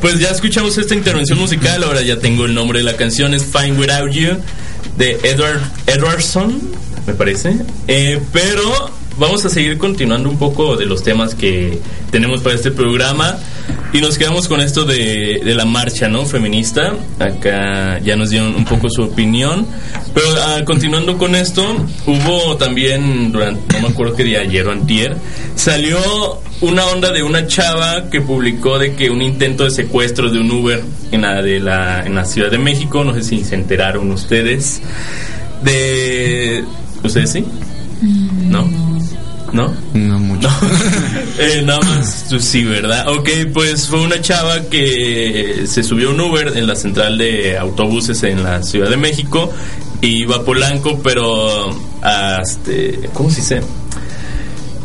pues ya escuchamos esta intervención musical, ahora ya tengo el nombre de la canción, es Fine Without You, de Edward Edwardson, me parece. Eh, pero vamos a seguir continuando un poco de los temas que tenemos para este programa y nos quedamos con esto de, de la marcha, ¿no? Feminista. Acá ya nos dieron un poco su opinión. Pero ah, continuando con esto, hubo también, durante, no me acuerdo qué día, ayer o antier, salió una onda de una chava que publicó de que un intento de secuestro de un Uber en la, de la, en la Ciudad de México, no sé si se enteraron ustedes, de... ¿Ustedes sí? ¿No? ¿No? No mucho. Eh, nada más, tú sí, ¿verdad? Ok, pues fue una chava que se subió a un Uber en la central de autobuses en la Ciudad de México y iba a Polanco, pero a este, ¿cómo se dice?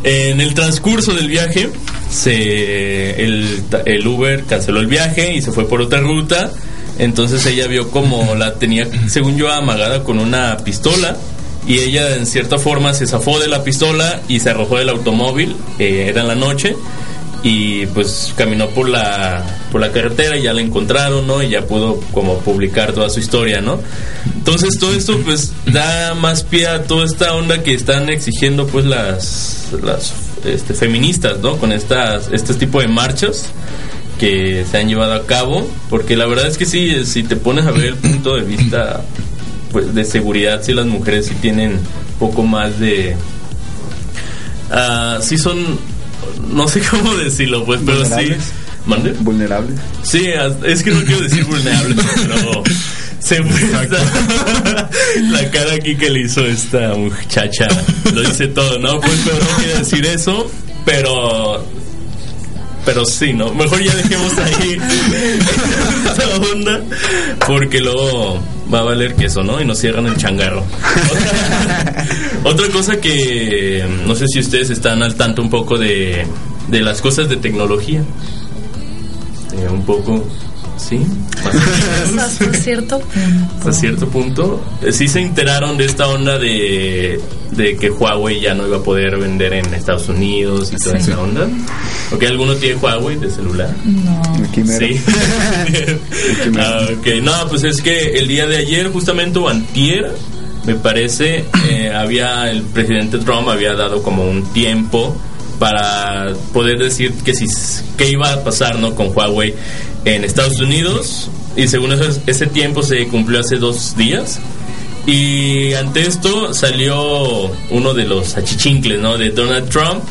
En el transcurso del viaje, se, el, el Uber canceló el viaje y se fue por otra ruta. Entonces ella vio como la tenía, según yo, amagada con una pistola. Y ella, en cierta forma, se zafó de la pistola y se arrojó del automóvil. eh, era en la noche. Y pues caminó por la, por la carretera y ya la encontraron, ¿no? Y ya pudo como publicar toda su historia, ¿no? Entonces todo esto pues da más pie a toda esta onda que están exigiendo pues las, las este, feministas, ¿no? Con estas, este tipo de marchas que se han llevado a cabo, porque la verdad es que sí, si te pones a ver el punto de vista pues, de seguridad, sí las mujeres sí tienen poco más de... ah sí son, no sé cómo decirlo, pues, pero sí... ¿Vulnerables? ¿Mande? Vulnerables. Sí, es que no quiero decir vulnerable, pero se la cara aquí que le hizo esta muchacha. Lo dice todo, ¿no? Pues pero no quiero decir eso, pero pero sí, ¿no? Mejor ya dejemos ahí porque luego va a valer queso, ¿no? Y nos cierran el changarro. Otra, otra cosa que no sé si ustedes están al tanto un poco de, de las cosas de tecnología. Eh, un poco, ¿sí? Hasta cierto punto. Hasta cierto punto. Eh, Sí se enteraron de esta onda de, de que Huawei ya no iba a poder vender en Estados Unidos y toda Sí. esa onda. ¿Ok? ¿Alguno tiene Huawei de celular? No. Aquí mero. Sí. Ah, ok, no, pues es que el día de ayer, justamente o antier, me parece, eh, había el presidente Trump había dado como un tiempo para poder decir que si qué iba a pasar, ¿no? Con Huawei en Estados Unidos y según eso, ese tiempo se cumplió hace dos días. Y ante esto salió uno de los achichincles, ¿no? De Donald Trump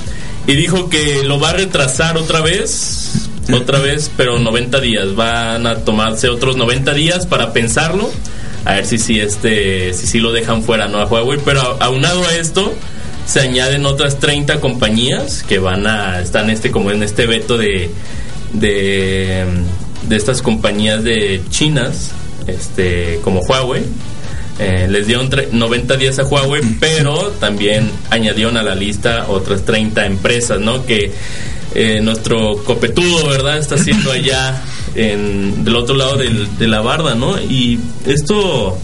y dijo que lo va a retrasar otra vez, otra vez, pero 90 días. Van a tomarse otros 90 días para pensarlo, a ver si si este si sí lo dejan fuera, no a Huawei, pero aunado a esto se añaden otras 30 compañías que van a están este como en este veto de de de estas compañías de chinas, este como Huawei eh, les dieron tre- 90 días a Huawei, pero también añadieron a la lista otras 30 empresas, ¿no? Que eh, nuestro copetudo, ¿verdad? Está haciendo allá en, del otro lado del- de la barda, ¿no? Y esto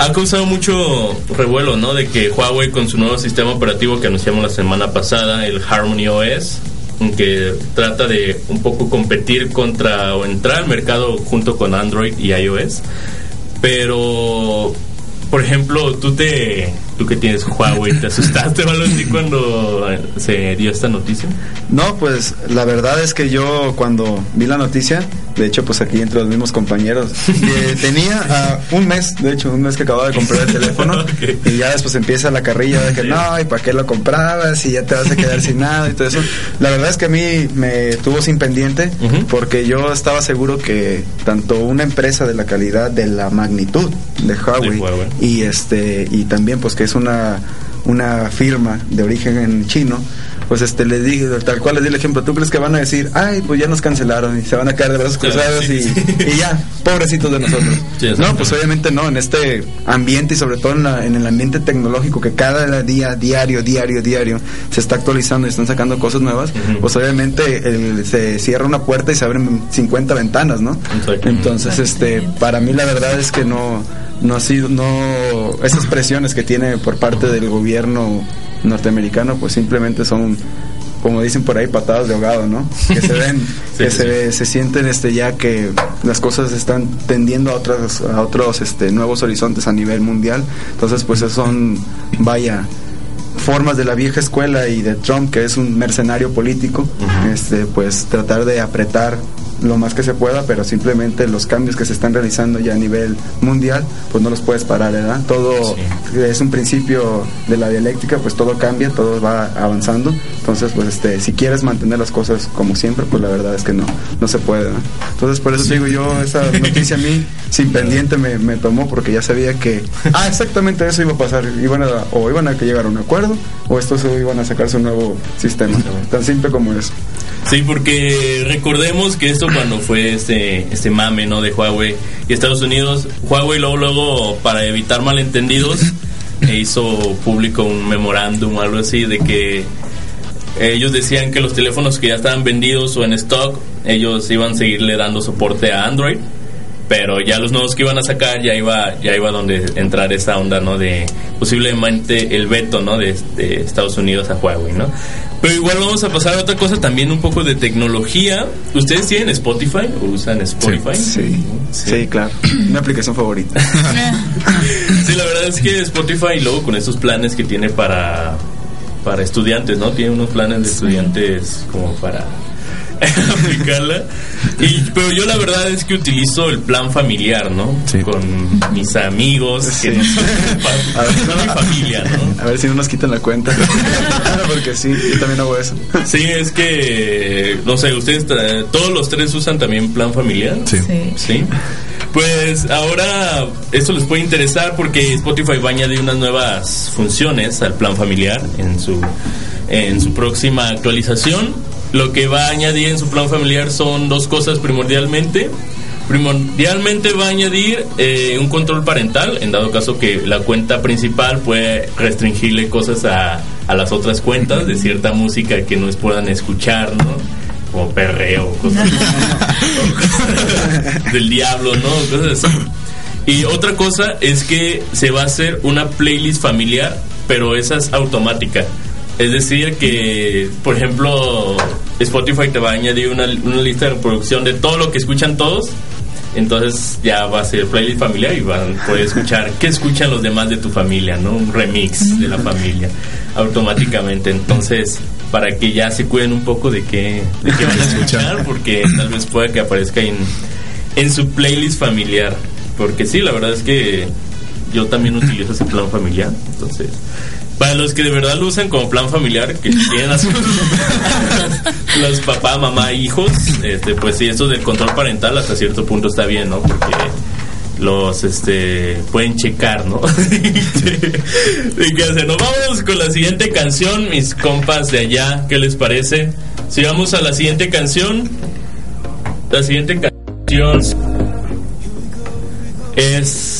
ha causado mucho revuelo, ¿no? De que Huawei con su nuevo sistema operativo que anunciamos la semana pasada, el Harmony OS, que trata de un poco competir contra o entrar al mercado junto con Android y iOS. Pero, por ejemplo, tú te, tú que tienes Huawei, ¿te asustaste o algo así cuando se dio esta noticia? No, pues la verdad es que yo cuando vi la noticia, de hecho pues aquí entre los mismos compañeros, que tenía ah, un mes, de hecho un mes que acababa de comprar el teléfono y ya después empieza la carrilla de que no, ¿y para qué lo comprabas? Y ya te vas a quedar sin nada y todo eso. La verdad es que a mí me tuvo sin pendiente porque yo estaba seguro que tanto una empresa de la calidad, de la magnitud de Huawei, De Huawei. y este y también pues que es una una firma de origen en chino pues este le dije tal cual les di el ejemplo tú crees que van a decir ay pues ya nos cancelaron y se van a caer de brazos cruzados sí, y, sí. y ya pobrecitos de nosotros Sí, no pues obviamente no en este ambiente y sobre todo en, la- en el ambiente tecnológico que cada día diario diario diario se está actualizando y están sacando cosas nuevas pues obviamente el- se cierra una puerta y se abren 50 ventanas no entonces este para mí la verdad es que no no ha sido no esas presiones que tiene por parte del gobierno norteamericano pues simplemente son como dicen por ahí, patadas de ahogado, ¿no? Que se ven, Sí, que sí, se, se sienten este ya que las cosas están tendiendo a otros, a otros este, nuevos horizontes a nivel mundial. Entonces, pues son, vaya, formas de la vieja escuela y de Trump, que es un mercenario político, este, pues tratar de apretar lo más que se pueda, pero simplemente los cambios que se están realizando ya a nivel mundial, pues no los puedes parar, ¿verdad? Todo es un principio de la dialéctica, pues todo cambia, todo va avanzando. Entonces, pues este, si quieres mantener las cosas como siempre, pues la verdad es que no, no se puede, ¿no? Entonces, por eso digo yo, esa noticia a mí, sin pendiente, me, me tomó porque ya sabía que, ah, exactamente eso iba a pasar. Iban a, o iban a llegar a un acuerdo, o estos iban a sacarse un nuevo sistema. Tan simple como eso. Sí, porque recordemos que esto cuando fue este, este mame, ¿no? De Huawei y Estados Unidos, Huawei luego, luego, para evitar malentendidos, e hizo público un memorándum o algo así de que ellos decían que los teléfonos que ya estaban vendidos o en stock, ellos iban a seguirle dando soporte a Android, pero ya los nuevos que iban a sacar ya iba ya iba donde entrar esa onda, ¿no? De posiblemente el veto, ¿no? De, de Estados Unidos a Huawei, ¿no? Pero igual vamos a pasar a otra cosa, también un poco de tecnología. ¿Ustedes tienen Spotify o usan Spotify? Sí, sí, claro. Mi aplicación favorita. Sí, la verdad es que Spotify luego con estos planes que tiene para para estudiantes, ¿no? Tiene unos planes de estudiantes como para aplicarla. Y, pero yo la verdad es que utilizo el plan familiar, ¿no? Con mis amigos, que no A ver, mi familia, ¿no? A ver si no nos quitan la cuenta. Porque sí, yo también hago eso. Sí, es que, no sé, ustedes, todos los tres usan también plan familiar. Sí. Sí. Sí. Pues ahora esto les puede interesar porque Spotify va a añadir unas nuevas funciones al plan familiar en su en su próxima actualización. Lo que va a añadir en su plan familiar son dos cosas primordialmente. Primordialmente va a añadir eh, un control parental, en dado caso que la cuenta principal puede restringirle cosas a, a las otras cuentas de cierta música que no puedan escuchar, ¿no? Como perreo, cosas del diablo, ¿no? Cosas así. Y otra cosa es que se va a hacer una playlist familiar, pero esa es automática. Es decir, que, por ejemplo, Spotify te va a añadir una, una lista de reproducción de todo lo que escuchan todos. Entonces ya va a ser playlist familiar y van a poder escuchar qué escuchan los demás de tu familia, ¿no? Un remix de la familia automáticamente. Entonces, para que ya se cuiden un poco de qué, de qué van a escuchar, porque tal vez pueda que aparezca en, en su playlist familiar. Porque sí, la verdad es que yo también utilizo ese plan familiar. Entonces, para los que de verdad lo usan como plan familiar, que tienen a sus los papá, mamá, hijos, este, pues sí, esto del control parental hasta cierto punto está bien, ¿no? Porque los este pueden checar, ¿no? ¿Y qué hacen? Nos vamos con la siguiente canción, mis compas de allá, ¿qué les parece? Si vamos a la siguiente canción, la siguiente canción es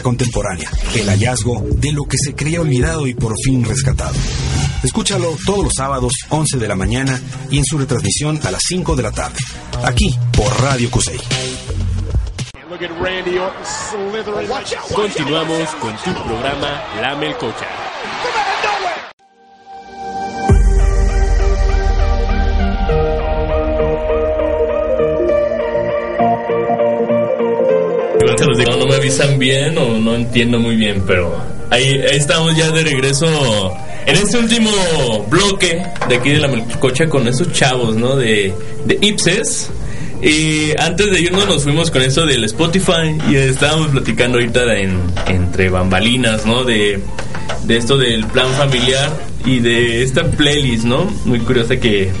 contemporánea. El hallazgo de lo que se creía olvidado y por fin rescatado. Escúchalo todos los sábados, 11 de la mañana y en su retransmisión a las 5 de la tarde. Aquí por Radio Cusey. Continuamos con tu programa La Melcocha. Avisan bien o no entiendo muy bien, pero ahí, ahí estamos ya de regreso en este último bloque de aquí de la Melcocha con esos chavos, ¿no? De, de Ipses. Y antes de irnos nos fuimos con eso del Spotify y estábamos platicando ahorita en, entre bambalinas, ¿no? De, de esto del plan familiar y de esta playlist, ¿no? Muy curiosa que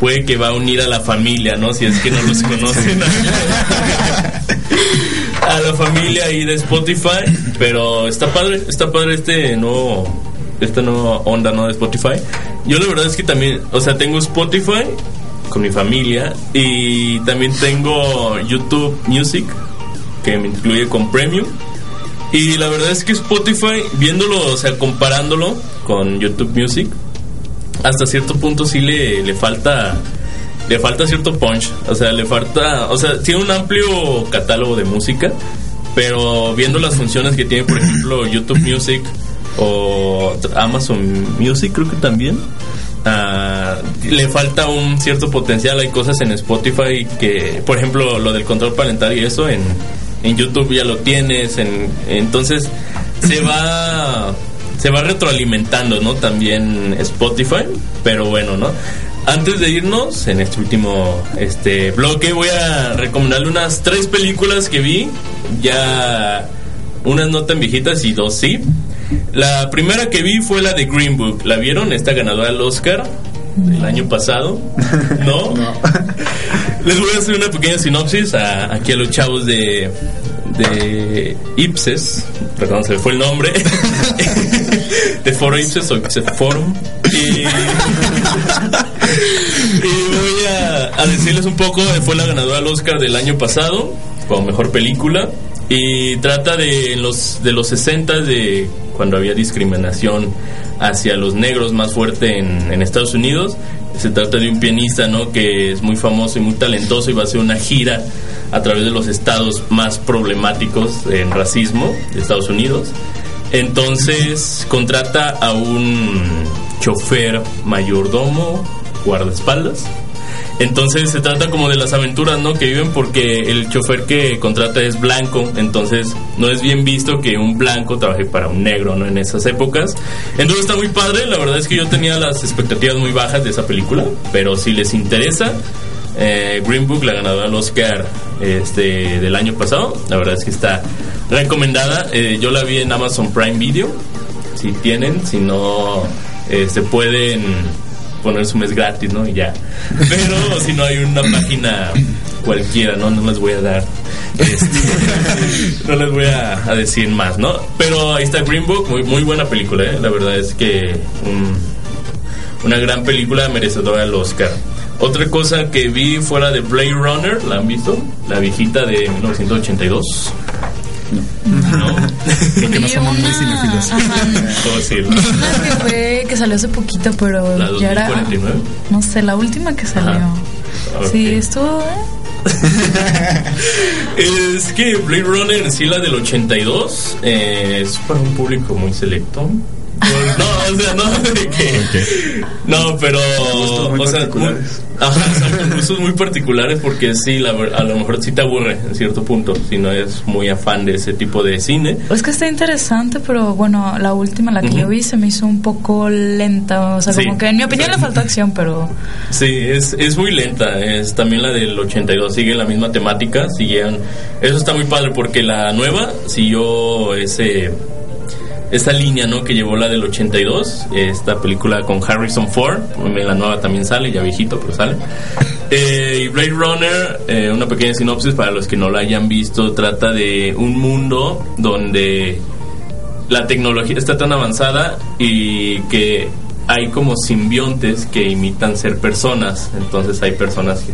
puede que va a unir a la familia, ¿no? Si es que no los conocen. a la familia ahí de Spotify, pero está padre, está padre este nuevo esta nueva onda no de Spotify. Yo la verdad es que también, o sea, tengo Spotify con mi familia y también tengo YouTube Music que me incluye con Premium. Y la verdad es que Spotify, viéndolo, o sea, comparándolo con YouTube Music, hasta cierto punto sí le, le falta le falta cierto punch, o sea, le falta, o sea, tiene un amplio catálogo de música, pero viendo las funciones que tiene, por ejemplo, YouTube Music o Amazon Music, creo que también, ah, le falta un cierto potencial. Hay cosas en Spotify que, por ejemplo, lo del control parental y eso en, en YouTube ya lo tienes, en, entonces se va se va retroalimentando, ¿no? También Spotify, pero bueno, ¿no? Antes de irnos en este último este bloque voy a recomendarle unas tres películas que vi, ya unas no tan viejitas y dos sí. La primera que vi fue la de Green Book. ¿La vieron? Esta ganadora del Oscar el año pasado. ¿No? Les voy a hacer una pequeña sinopsis a, aquí a los chavos de, de Ipses. Perdón, se me fue el nombre. de Foro Ipses o Ipses Forum. Y a, decirles un poco. Fue la ganadora del Oscar del año pasado como mejor película. Y trata de los, de los 60 de cuando había discriminación hacia los negros más fuerte en, en Estados Unidos. Se trata de un pianista, ¿no? Que es muy famoso y muy talentoso y va a hacer una gira a través de los estados más problemáticos en racismo de Estados Unidos. Entonces contrata a un chofer mayordomo, guardaespaldas. Entonces se trata como de las aventuras, ¿no? Que viven porque el chofer que contrata es blanco, entonces no es bien visto que un blanco trabaje para un negro, ¿no? En esas épocas. Entonces está muy padre, la verdad es que yo tenía las expectativas muy bajas de esa película, pero si les interesa, eh, Green Book, la ganadora del Oscar este, del año pasado, la verdad es que está recomendada. Eh, yo la vi en Amazon Prime Video, si tienen, si no, eh, se pueden poner su mes gratis, ¿no? Y ya. Pero si no hay una página cualquiera, ¿no? No les voy a dar. este, no les voy a, decir más, ¿no? Pero ahí está Green Book, muy, muy buena película, ¿eh? La verdad es que un- una gran película merecedora del Oscar. Otra cosa que vi fuera de Blade Runner, ¿la han visto? La viejita de 1982. No. Creo que no Vi somos muy una- cinéfilos. ajá. ¿Cómo decirlo? Una que fue que salió hace poquito, pero La ya era 2049. no sé, la última que salió. Ajá. Sí, Ok. estuvo ¿eh? Es que Blade Runner en sí, la del 82, eh, es para un público muy selecto. No, o sea, no, de que. No, pero. Muy o sea, muy- ajá, exacto, gustos muy particulares porque sí, la a lo mejor sí te aburre en cierto punto, si no es muy afán de ese tipo de cine. Es que está interesante, pero bueno, la última, la que yo vi, se me hizo un poco lenta. O sea, Sí, como que en mi opinión le faltó acción, pero Sí, es, es muy lenta. Es también la del 82 sigue la misma temática. Siguieron. Eso está muy padre porque la nueva siguió ese esa línea, ¿no? Que llevó la del 82. Esta película con Harrison Ford. La nueva también sale, ya viejito, pero sale. Eh, y Blade Runner, eh, una pequeña sinopsis para los que no la hayan visto, trata de un mundo donde la tecnología está tan avanzada y que hay como simbiontes que imitan ser personas. Entonces hay personas que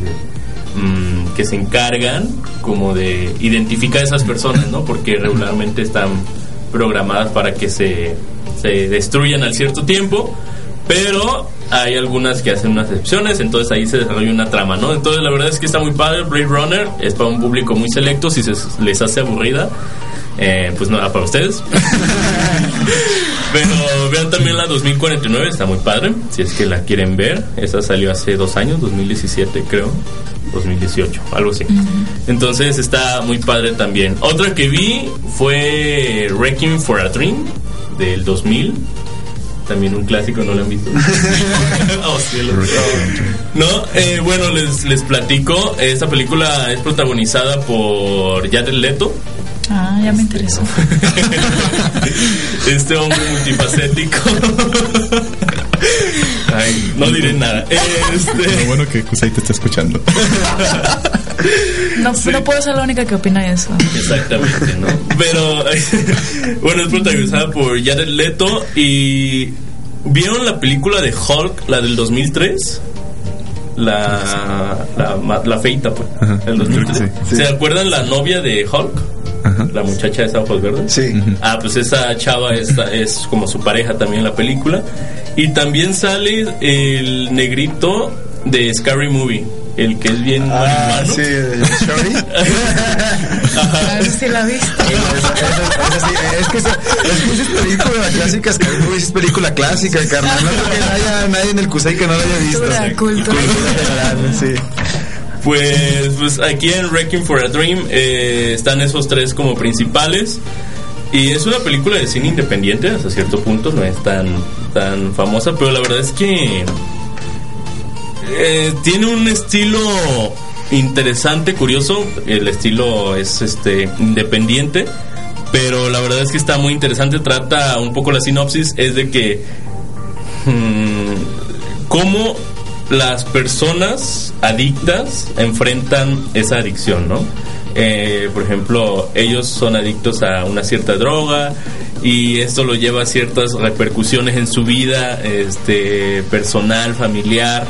mm, se encargan como de identificar a esas personas, ¿no? Porque regularmente están programadas para que se, se destruyan al cierto tiempo, pero hay algunas que hacen unas excepciones, entonces ahí se desarrolla una trama, ¿no? Entonces la verdad es que está muy padre, Blade Runner es para un público muy selecto, si se les hace aburrida, eh, pues nada para ustedes. Pero vean también la 2049, está muy padre, si es que la quieren ver. Esa salió hace dos años, 2017 creo, 2018, algo así. Entonces está muy padre también. Otra que vi fue Wrecking for a Dream del 2000. También un clásico, ¿no lo han visto? Oh, cielo. No, eh, bueno, les, les platico. Esta película es protagonizada por Jared Leto. Ah, ya me interesó. este hombre multifacético. Ay, no diré nada. Este... Lo bueno que Kusai te está escuchando. No, no puedo ser la única que opina eso. Exactamente, ¿no? Pero, bueno, es protagonizada por Jared Leto y... ¿Vieron la película de Hulk, la del 2003? La, la, la feita, pues, el 2003. Sí, sí. ¿Se acuerdan la novia de Hulk? La muchacha de ojos verdes. Sí. Ah, pues esa chava es, es como su pareja también en la película. Y también sale el negrito de Scary Movie, el que es bien Ah, marihuano. sí, el Shorty. A ver si la viste. Es que esa, es que es película clásica, Scary Movie es película clásica, carnal. No creo que haya nadie en el Cusay que no la haya visto. Cultura, cultura. general, sí. Pues, pues aquí en Wrecking for a Dream eh, están esos tres como principales. Y es una película de cine independiente hasta cierto punto, no es tan, tan famosa, pero la verdad es que eh, tiene un estilo interesante, curioso. El estilo es este independiente, pero la verdad es que está muy interesante. Trata un poco la sinopsis, es de que mm, cómo las personas adictas enfrentan esa adicción, ¿no? Eh, por ejemplo, ellos son adictos a una cierta droga y esto lo lleva a ciertas repercusiones en su vida, este, personal, familiar,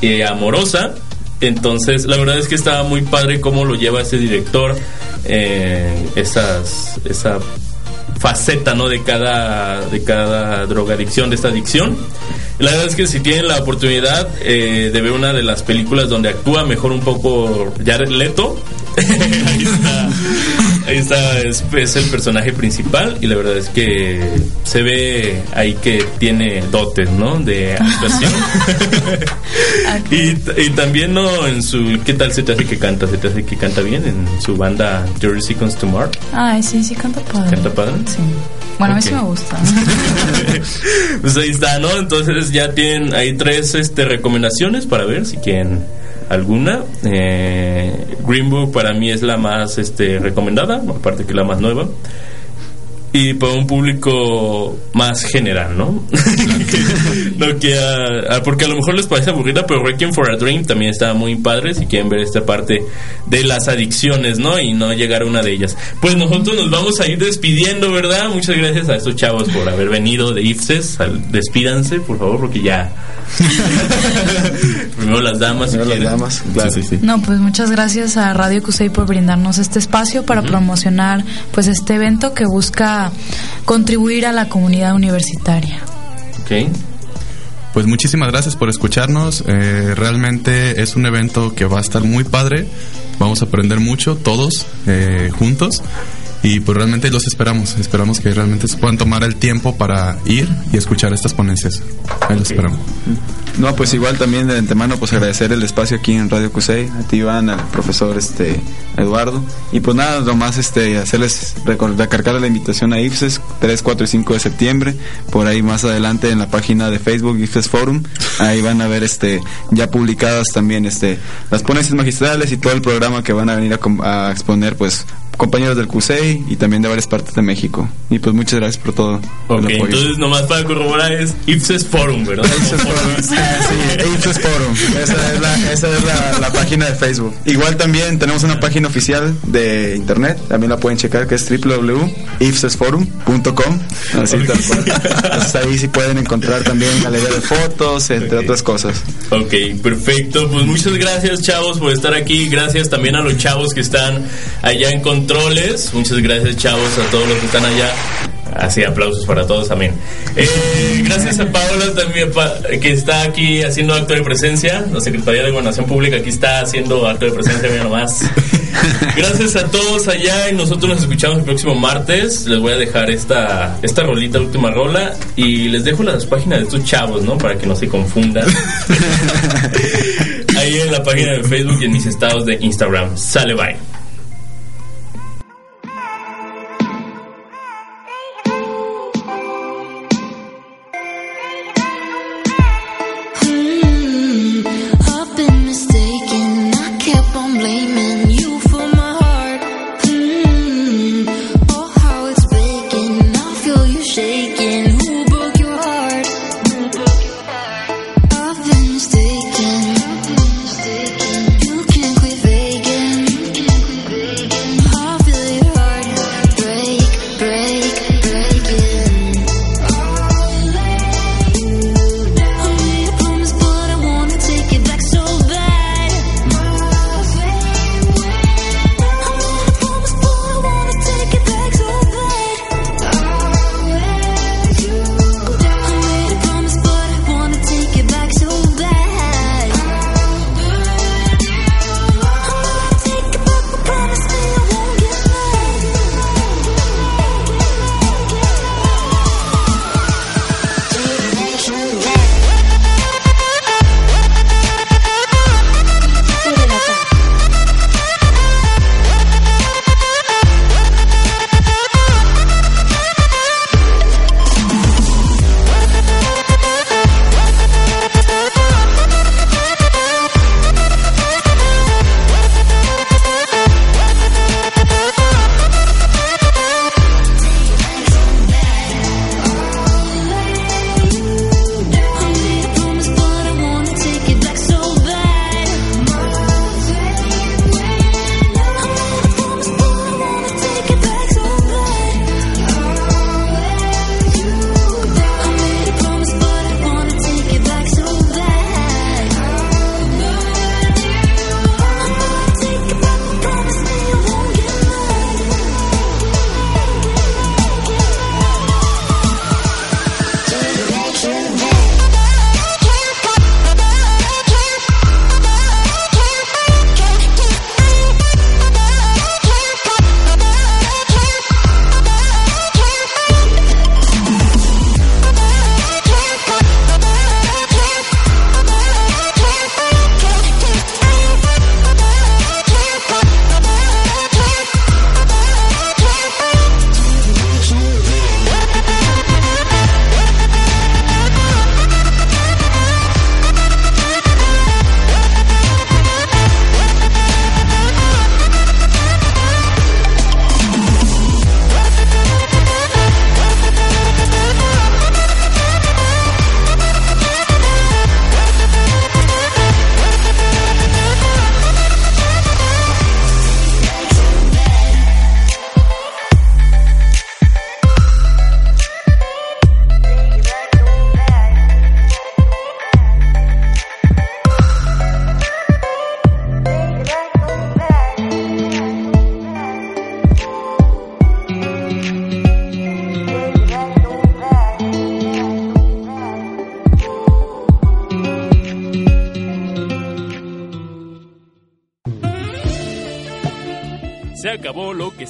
eh, amorosa. Entonces, la verdad es que estaba muy padre cómo lo lleva ese director, eh, esas, esa faceta ¿no? de cada de cada drogadicción de esta adicción la verdad es que si tienen la oportunidad eh, de ver una de las películas donde actúa mejor un poco Jared Leto ahí está ahí está es, es el personaje principal y la verdad es que se ve ahí que tiene dotes no de actuación y, y también no en su qué tal se te hace que canta se te hace que canta bien en su banda Jersey Comes to Mars Ay, sí, sí, canta padre. ¿Canta padre? Sí. Bueno, a mí sí me gusta. pues ahí está, ¿no? Entonces ya tienen ahí tres este, recomendaciones para ver si quieren alguna. Eh, Green Book para mí es la más este, recomendada, aparte que la más nueva. Y para un público más general, ¿no? no quiera, ah, porque a lo mejor les parece aburrida, pero Requiem for a Dream también está muy padre si quieren ver esta parte de las adicciones, ¿no? Y no llegar a una de ellas. Pues nosotros nos vamos a ir despidiendo, ¿verdad? Muchas gracias a estos chavos por haber venido de IFSES. Despídanse, por favor, porque ya. Primero las damas. si Primero las quieren. damas, claro. Sí, sí, sí. No, pues muchas gracias a Radio Cusey por brindarnos este espacio para promocionar pues este evento que busca contribuir a la comunidad universitaria. Ok. Pues muchísimas gracias por escucharnos. Eh, realmente es un evento que va a estar muy padre. Vamos a aprender mucho todos eh, juntos. Y pues realmente los esperamos. Esperamos que realmente se puedan tomar el tiempo para ir y escuchar estas ponencias. Ahí los esperamos. No, pues igual también de antemano pues agradecer el espacio aquí en Radio Cusey, a ti Iván, al profesor este Eduardo y pues nada, nomás este hacerles recargar la invitación a IFSES 3, 4 y 5 de septiembre, por ahí más adelante en la página de Facebook IFSES Forum, ahí van a ver este ya publicadas también este las ponencias magistrales y todo el programa que van a venir a, a exponer pues compañeros del CUSEI y también de varias partes de México. Y pues muchas gracias por todo. Ok, el entonces nomás para corroborar es Ipses Forum, ¿verdad? Ipsos Forum, sí, Ipsos Forum. Esa es, la, esa es la, la página de Facebook. Igual también tenemos una página oficial de internet, también la pueden checar, que es www.ipsesforum.com. Así tal cual. Entonces ahí sí pueden encontrar también galería de fotos, entre otras cosas. Ok, perfecto. Pues muchas gracias, chavos, por estar aquí. Gracias también a los chavos que están allá en controles. Muchas gracias, chavos, a todos los que están allá. Así, aplausos para todos también. Eh, gracias a Paola también, pa- que está aquí haciendo acto de presencia. La Secretaría de Gobernación Pública aquí está haciendo acto de presencia, mira nomás. Gracias a todos allá y nosotros nos escuchamos el próximo martes. Les voy a dejar esta, esta rolita, última rola, y les dejo las páginas de estos chavos, ¿no? Para que no se confundan. Ahí en la página de Facebook y en mis estados de Instagram. Sale, bye.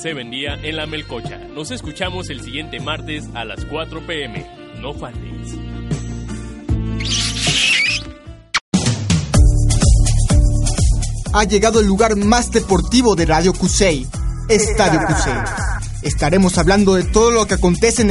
Se vendía en la Melcocha. Nos escuchamos el siguiente martes a las 4 pm. No faltes. Ha llegado el lugar más deportivo de Radio Cusey, Estadio Cusey. Estaremos hablando de todo lo que acontece en el